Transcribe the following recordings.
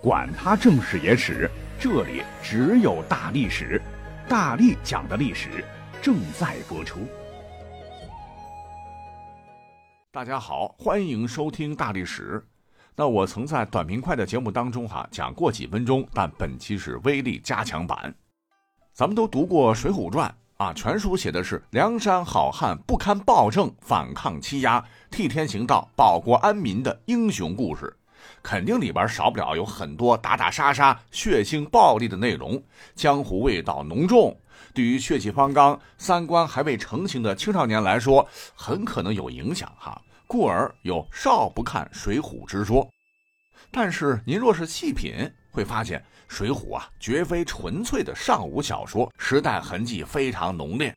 管他正史野史，这里只有大历史，大力讲的历史正在播出。大家好，欢迎收听大历史。那我曾在短平快的节目当中哈讲过几分钟，但本期是威力加强版。咱们都读过《水浒传》啊，全书写的是梁山好汉不堪暴政，反抗欺压，替天行道，保国安民的英雄故事。肯定里边少不了有很多打打杀杀、血腥暴力的内容，江湖味道浓重。对于血气方刚、三观还未成型的青少年来说，很可能有影响哈。故而有少不看《水浒》之说。但是您若是细品，会发现《水浒》啊，绝非纯粹的尚武小说，时代痕迹非常浓烈。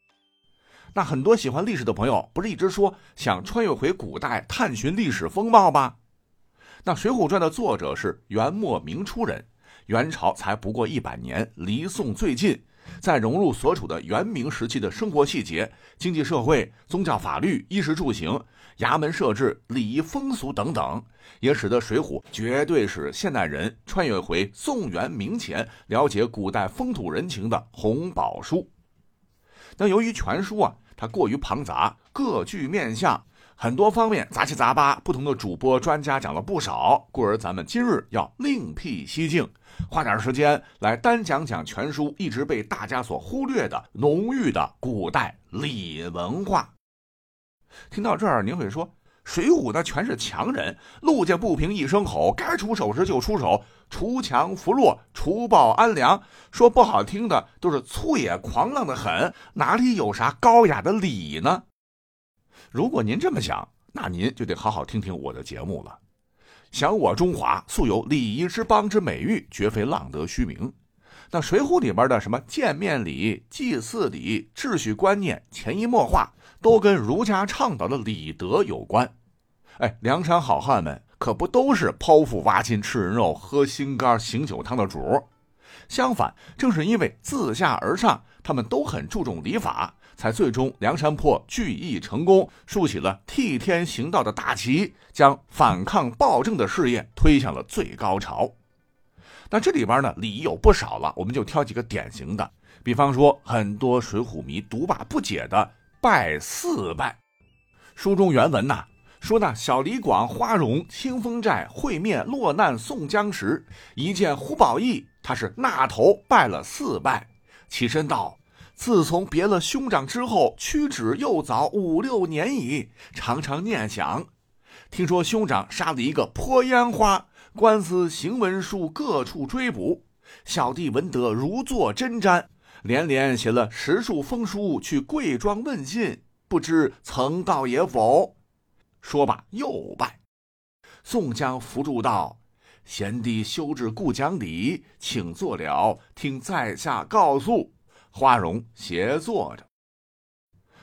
那很多喜欢历史的朋友，不是一直说想穿越回古代，探寻历史风貌吗？那《水浒传》的作者是元末明初人，元朝才不过一百年，离宋最近，在融入所处的元明时期的生活细节、经济社会、宗教法律、衣食住行、衙门设置、礼仪风俗等等，也使得《水浒》绝对是现代人穿越回宋元明前，了解古代风土人情的红宝书。那由于全书啊，它过于庞杂，各具面相。很多方面杂七杂八，不同的主播专家讲了不少，故而咱们今日要另辟蹊径，花点时间来单讲讲全书一直被大家所忽略的浓郁的古代礼文化。听到这儿，您会说，《水浒》那全是强人，路见不平一声吼，该出手时就出手，除强扶弱，除暴安良，说不好听的都是粗野狂浪的很，哪里有啥高雅的礼呢？如果您这么想，那您就得好好听听我的节目了。想我中华素有礼仪之邦之美誉，绝非浪得虚名。那《水浒》里边的什么见面礼、祭祀礼、秩序观念，潜移默化都跟儒家倡导的礼德有关。哎，梁山好汉们可不都是剖腹挖心吃人肉、喝心肝醒酒汤的主。相反，正是因为自下而上，他们都很注重礼法。才最终梁山泊聚义成功，竖起了替天行道的大旗，将反抗暴政的事业推向了最高潮。那这里边呢，礼有不少了，我们就挑几个典型的，比方说很多水浒迷独霸不解的拜四拜。书中原文呐说，那小李广、花荣、清风寨会面落难宋江时，一见胡宝义，他是纳头拜了四拜，起身道。自从别了兄长之后，屈指又早五六年矣。常常念想，听说兄长杀了一个泼烟花，官司行文书各处追捕。小弟闻得如坐针毡，连连写了十数封书去贵庄问信，不知曾到也否？说罢又拜。宋江扶住道：“贤弟修治故讲礼，请坐了，听在下告诉。”花荣斜坐着。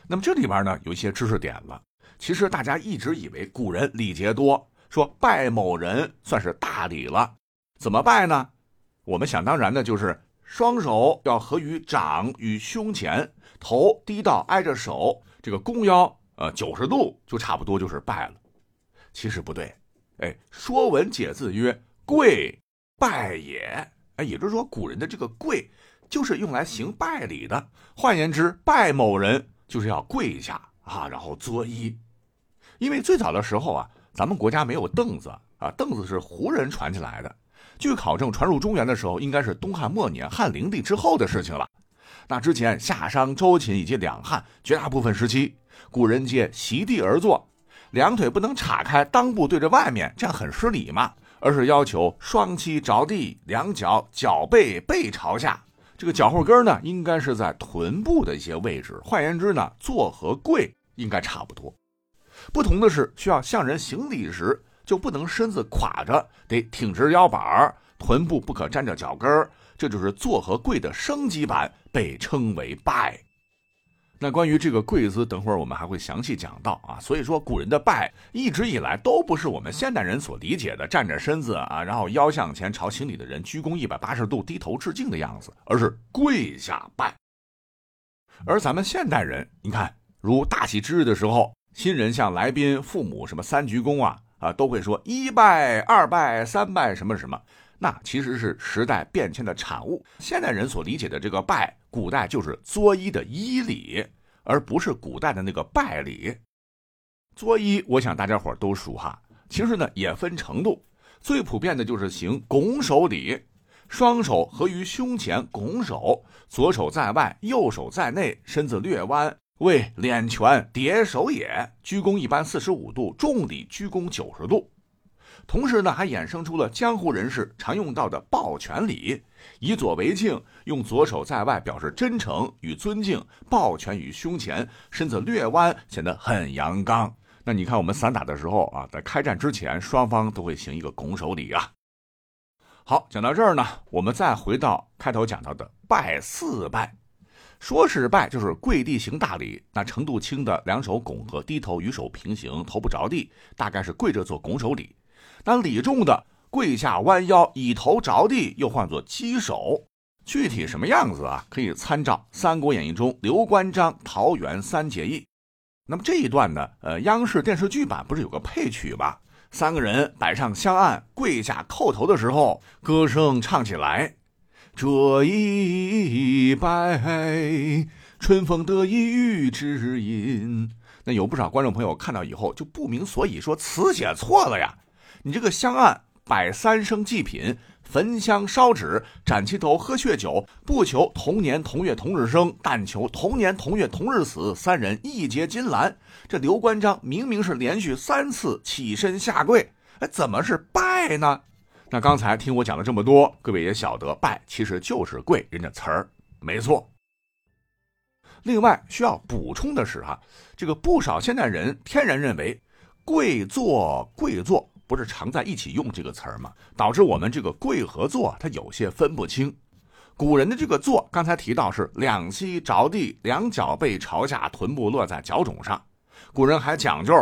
那么这里边呢有一些知识点了。其实大家一直以为古人礼节多，说拜某人算是大礼了。怎么拜呢？我们想当然的就是双手要合于掌与胸前，头低到挨着手，这个弓腰呃九十度就差不多就是拜了。其实不对，哎，《说文解字》曰：“跪拜也。”哎，也就是说古人的这个跪。就是用来行拜礼的。换言之，拜某人就是要跪下啊，然后作揖。因为最早的时候啊，咱们国家没有凳子啊，凳子是胡人传起来的。据考证，传入中原的时候，应该是东汉末年汉灵帝之后的事情了。那之前夏商周秦以及两汉绝大部分时期，古人皆席地而坐，两腿不能岔开裆部对着外面，这样很失礼嘛。而是要求双膝着地，两脚脚背背朝下。这个脚后跟呢，应该是在臀部的一些位置。换言之呢，坐和跪应该差不多。不同的是，需要向人行礼时，就不能身子垮着，得挺直腰板臀部不可沾着脚跟这就是坐和跪的升级版，被称为拜。那关于这个跪姿，等会儿我们还会详细讲到啊。所以说，古人的拜一直以来都不是我们现代人所理解的站着身子啊，然后腰向前朝行礼的人鞠躬一百八十度低头致敬的样子，而是跪下拜。而咱们现代人，你看，如大喜之日的时候，新人向来宾、父母什么三鞠躬啊啊，都会说一拜、二拜、三拜什么什么。那其实是时代变迁的产物。现代人所理解的这个拜，古代就是作揖的揖礼，而不是古代的那个拜礼。作揖，我想大家伙都熟哈。其实呢，也分程度，最普遍的就是行拱手礼，双手合于胸前拱手，左手在外，右手在内，身子略弯。为敛拳叠手也，鞠躬一般四十五度，重礼鞠躬九十度。同时呢，还衍生出了江湖人士常用到的抱拳礼，以左为敬，用左手在外表示真诚与尊敬，抱拳于胸前，身子略弯，显得很阳刚。那你看我们散打的时候啊，在开战之前，双方都会行一个拱手礼啊。好，讲到这儿呢，我们再回到开头讲到的拜四拜。说是拜，就是跪地行大礼。那程度轻的，两手拱和低头与手平行，头不着地，大概是跪着做拱手礼。那李仲的，跪下弯腰，以头着地，又唤作稽首。具体什么样子啊？可以参照《三国演义》中刘关张桃园三结义。那么这一段呢？呃，央视电视剧版不是有个配曲吗？三个人摆上香案，跪下叩头的时候，歌声唱起来。这一拜，春风得意玉知音。那有不少观众朋友看到以后就不明所以，说词写错了呀！你这个香案摆三生祭品，焚香烧纸，斩七头，喝血酒，不求同年同月同日生，但求同年同月同日死。三人一结金兰。这刘关张明明是连续三次起身下跪，哎，怎么是拜呢？那刚才听我讲了这么多，各位也晓得，拜其实就是跪人家词儿，没错。另外需要补充的是，哈，这个不少现代人天然认为跪坐跪坐不是常在一起用这个词儿吗？导致我们这个跪和坐它有些分不清。古人的这个坐，刚才提到是两膝着地，两脚背朝下，臀部落在脚踵上。古人还讲究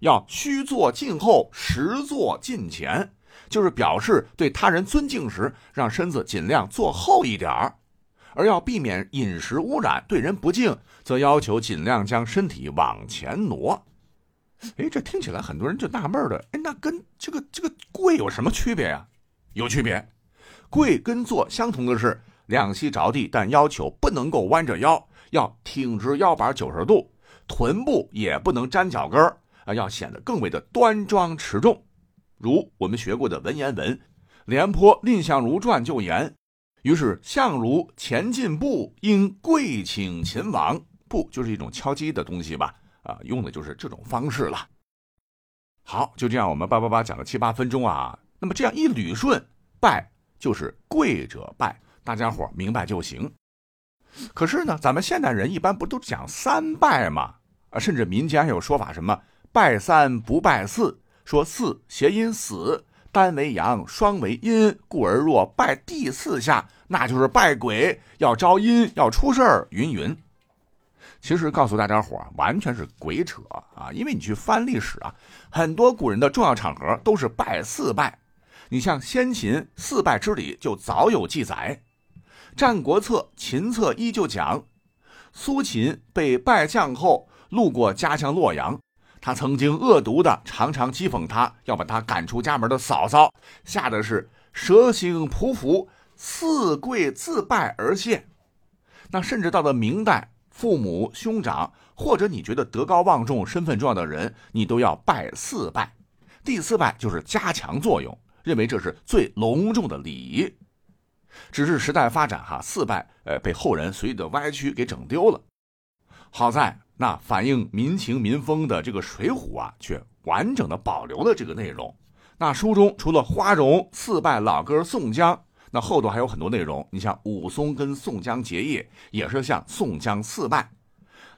要虚坐近后，实坐近前。就是表示对他人尊敬时，让身子尽量坐后一点儿；而要避免饮食污染，对人不敬，则要求尽量将身体往前挪。哎，这听起来很多人就纳闷了：哎，那跟这个这个跪有什么区别呀？有区别，跪跟坐相同的是两膝着地，但要求不能够弯着腰，要挺直腰板九十度，臀部也不能沾脚跟啊，要显得更为的端庄持重。如我们学过的文言文，《廉颇蔺相如传》就言：“于是相如前进步，应跪请秦王。步就是一种敲击的东西吧？啊，用的就是这种方式了。”好，就这样，我们八八八讲了七八分钟啊。那么这样一捋顺，拜就是跪者拜，大家伙明白就行。可是呢，咱们现代人一般不都讲三拜吗？啊，甚至民间还有说法，什么拜三不拜四。说四谐音死，单为阳，双为阴，故而若拜第四下，那就是拜鬼，要招阴，要出事儿，云云。其实告诉大家伙完全是鬼扯啊！因为你去翻历史啊，很多古人的重要场合都是拜四拜。你像先秦四拜之礼就早有记载，《战国策·秦策一》就讲，苏秦被拜将后，路过家乡洛阳。他曾经恶毒的常常讥讽他，要把他赶出家门的嫂嫂，吓得是蛇形匍匐，四跪自拜而谢。那甚至到了明代，父母兄长或者你觉得德高望重、身份重要的人，你都要拜四拜。第四拜就是加强作用，认为这是最隆重的礼仪。只是时代发展哈，四拜呃被后人随意的歪曲给整丢了。好在。那反映民情民风的这个《水浒》啊，却完整的保留了这个内容。那书中除了花荣四拜老哥宋江，那后头还有很多内容。你像武松跟宋江结义，也是向宋江四拜。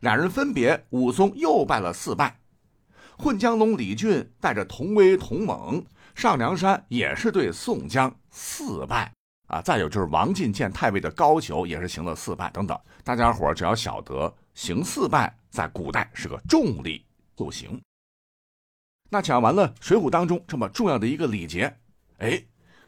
两人分别，武松又拜了四拜。混江龙李俊带着同威同猛上梁山，也是对宋江四拜啊。再有就是王进见太尉的高俅，也是行了四拜等等。大家伙只要晓得行四拜。在古代是个重礼就行。那讲完了《水浒》当中这么重要的一个礼节，哎，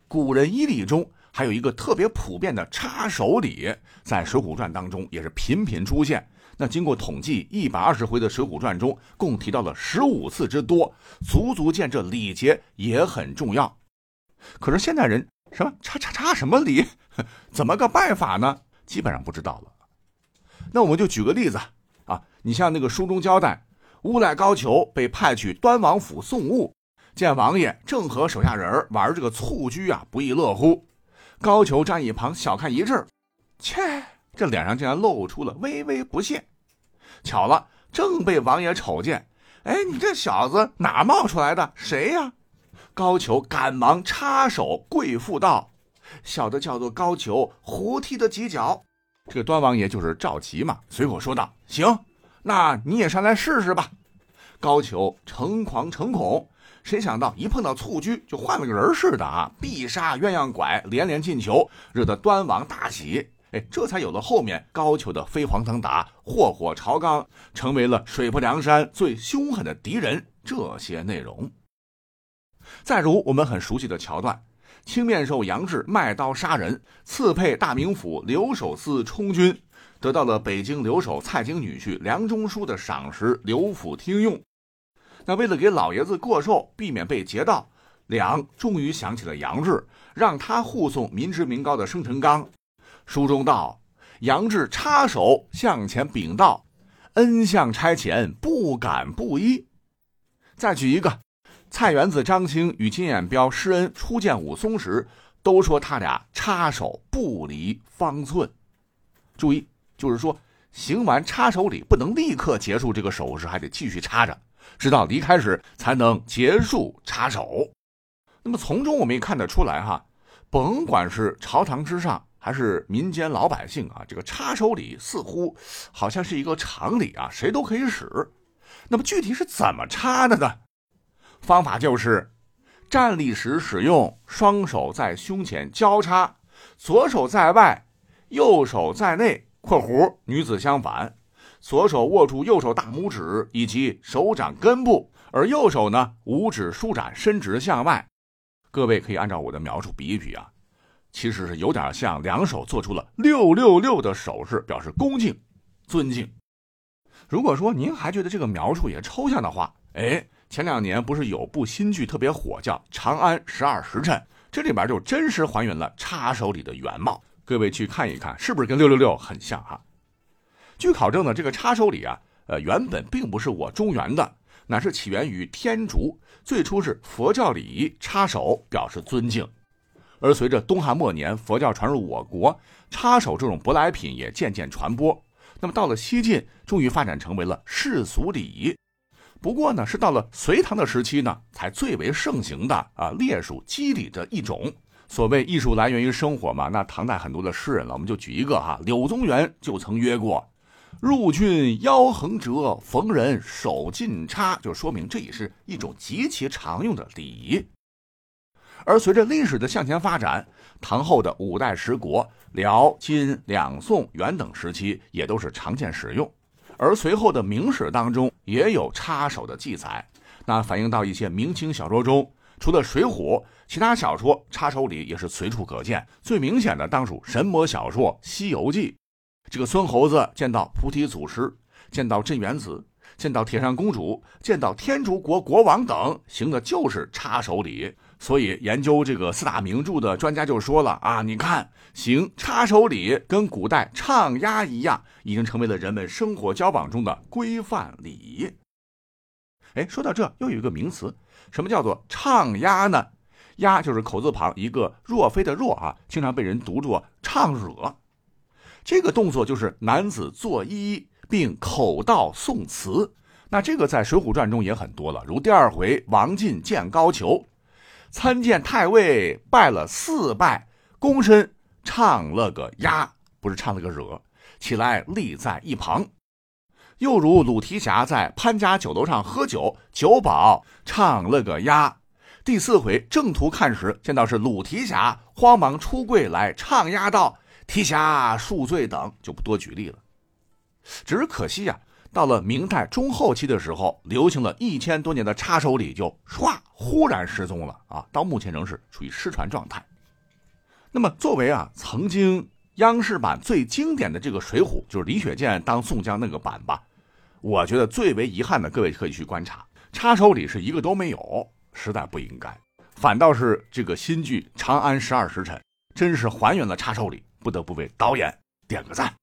古人衣礼中还有一个特别普遍的插手礼，在《水浒传》当中也是频频出现。那经过统计，一百二十回的《水浒传》中共提到了十五次之多，足足见这礼节也很重要。可是现代人什么插插插什么礼？怎么个拜法呢？基本上不知道了。那我们就举个例子啊，你像那个书中交代，乌赖高俅被派去端王府送物，见王爷正和手下人玩这个蹴鞠啊，不亦乐乎。高俅站一旁小看一阵，切，这脸上竟然露出了微微不屑。巧了，正被王爷瞅见，哎，你这小子哪冒出来的？谁呀？高俅赶忙插手跪伏道：“小的叫做高俅，胡踢的几脚。”这个端王爷就是赵佶嘛，随口说道：“行，那你也上来试试吧。”高俅诚惶诚恐，谁想到一碰到蹴鞠就换了个人似的啊，必杀鸳鸯拐，连连进球，惹得端王大喜。哎，这才有了后面高俅的飞黄腾达、祸火朝纲，成为了水泊梁山最凶狠的敌人这些内容。再如我们很熟悉的桥段。青面兽杨志卖刀杀人，刺配大名府留守司充军，得到了北京留守蔡京女婿梁中书的赏识，留府听用。那为了给老爷子过寿，避免被劫道，梁终于想起了杨志，让他护送民脂民膏的生辰纲。书中道：杨志插手向前禀道，恩相差遣，不敢不依。再举一个。蔡元子、张青与金眼彪施恩初见武松时，都说他俩插手不离方寸。注意，就是说行完插手礼不能立刻结束这个手势，还得继续插着，直到离开时才能结束插手。那么从中我们也看得出来，哈，甭管是朝堂之上还是民间老百姓啊，这个插手礼似乎好像是一个常理啊，谁都可以使。那么具体是怎么插的呢？方法就是，站立时使用双手在胸前交叉，左手在外，右手在内（括弧女子相反），左手握住右手大拇指以及手掌根部，而右手呢，五指舒展，伸直向外。各位可以按照我的描述比一比啊，其实是有点像两手做出了六六六的手势，表示恭敬、尊敬。如果说您还觉得这个描述也抽象的话，哎。前两年不是有部新剧特别火，叫《长安十二时辰》，这里边就真实还原了插手礼的原貌。各位去看一看，是不是跟六六六很像哈？据考证呢，这个插手礼啊，呃，原本并不是我中原的，乃是起源于天竺，最初是佛教礼仪，插手表示尊敬。而随着东汉末年佛教传入我国，插手这种舶来品也渐渐传播。那么到了西晋，终于发展成为了世俗礼仪。不过呢，是到了隋唐的时期呢，才最为盛行的啊，列属基礼的一种。所谓艺术来源于生活嘛，那唐代很多的诗人了，我们就举一个哈，柳宗元就曾约过：“入郡腰横折，逢人手尽插”，就说明这也是一种极其常用的礼仪。而随着历史的向前发展，唐后的五代十国，辽、金、两宋、元等时期也都是常见使用。而随后的明史当中也有插手的记载，那反映到一些明清小说中，除了《水浒》，其他小说插手礼也是随处可见。最明显的当属神魔小说《西游记》，这个孙猴子见到菩提祖师，见到镇元子，见到铁扇公主，见到天竺国国王等，行的就是插手礼。所以，研究这个四大名著的专家就说了啊，你看，行插手礼跟古代唱押一样，已经成为了人们生活交往中的规范礼仪。哎，说到这，又有一个名词，什么叫做唱押呢？押就是口字旁一个若非的若啊，经常被人读作唱惹。这个动作就是男子作揖并口道宋词。那这个在《水浒传》中也很多了，如第二回王进见高俅。参见太尉，拜了四拜，躬身唱了个呀，不是唱了个惹，起来立在一旁。又如鲁提辖在潘家酒楼上喝酒，酒保唱了个呀。第四回正途看时，见到是鲁提辖，慌忙出柜来唱呀道：“提辖恕罪。”等就不多举例了。只是可惜呀。到了明代中后期的时候，流行了一千多年的插手礼就唰忽然失踪了啊！到目前仍是处于失传状态。那么，作为啊曾经央视版最经典的这个《水浒》，就是李雪健当宋江那个版吧，我觉得最为遗憾的，各位可以去观察，插手礼是一个都没有，实在不应该。反倒是这个新剧《长安十二时辰》，真是还原了插手礼，不得不为导演点个赞。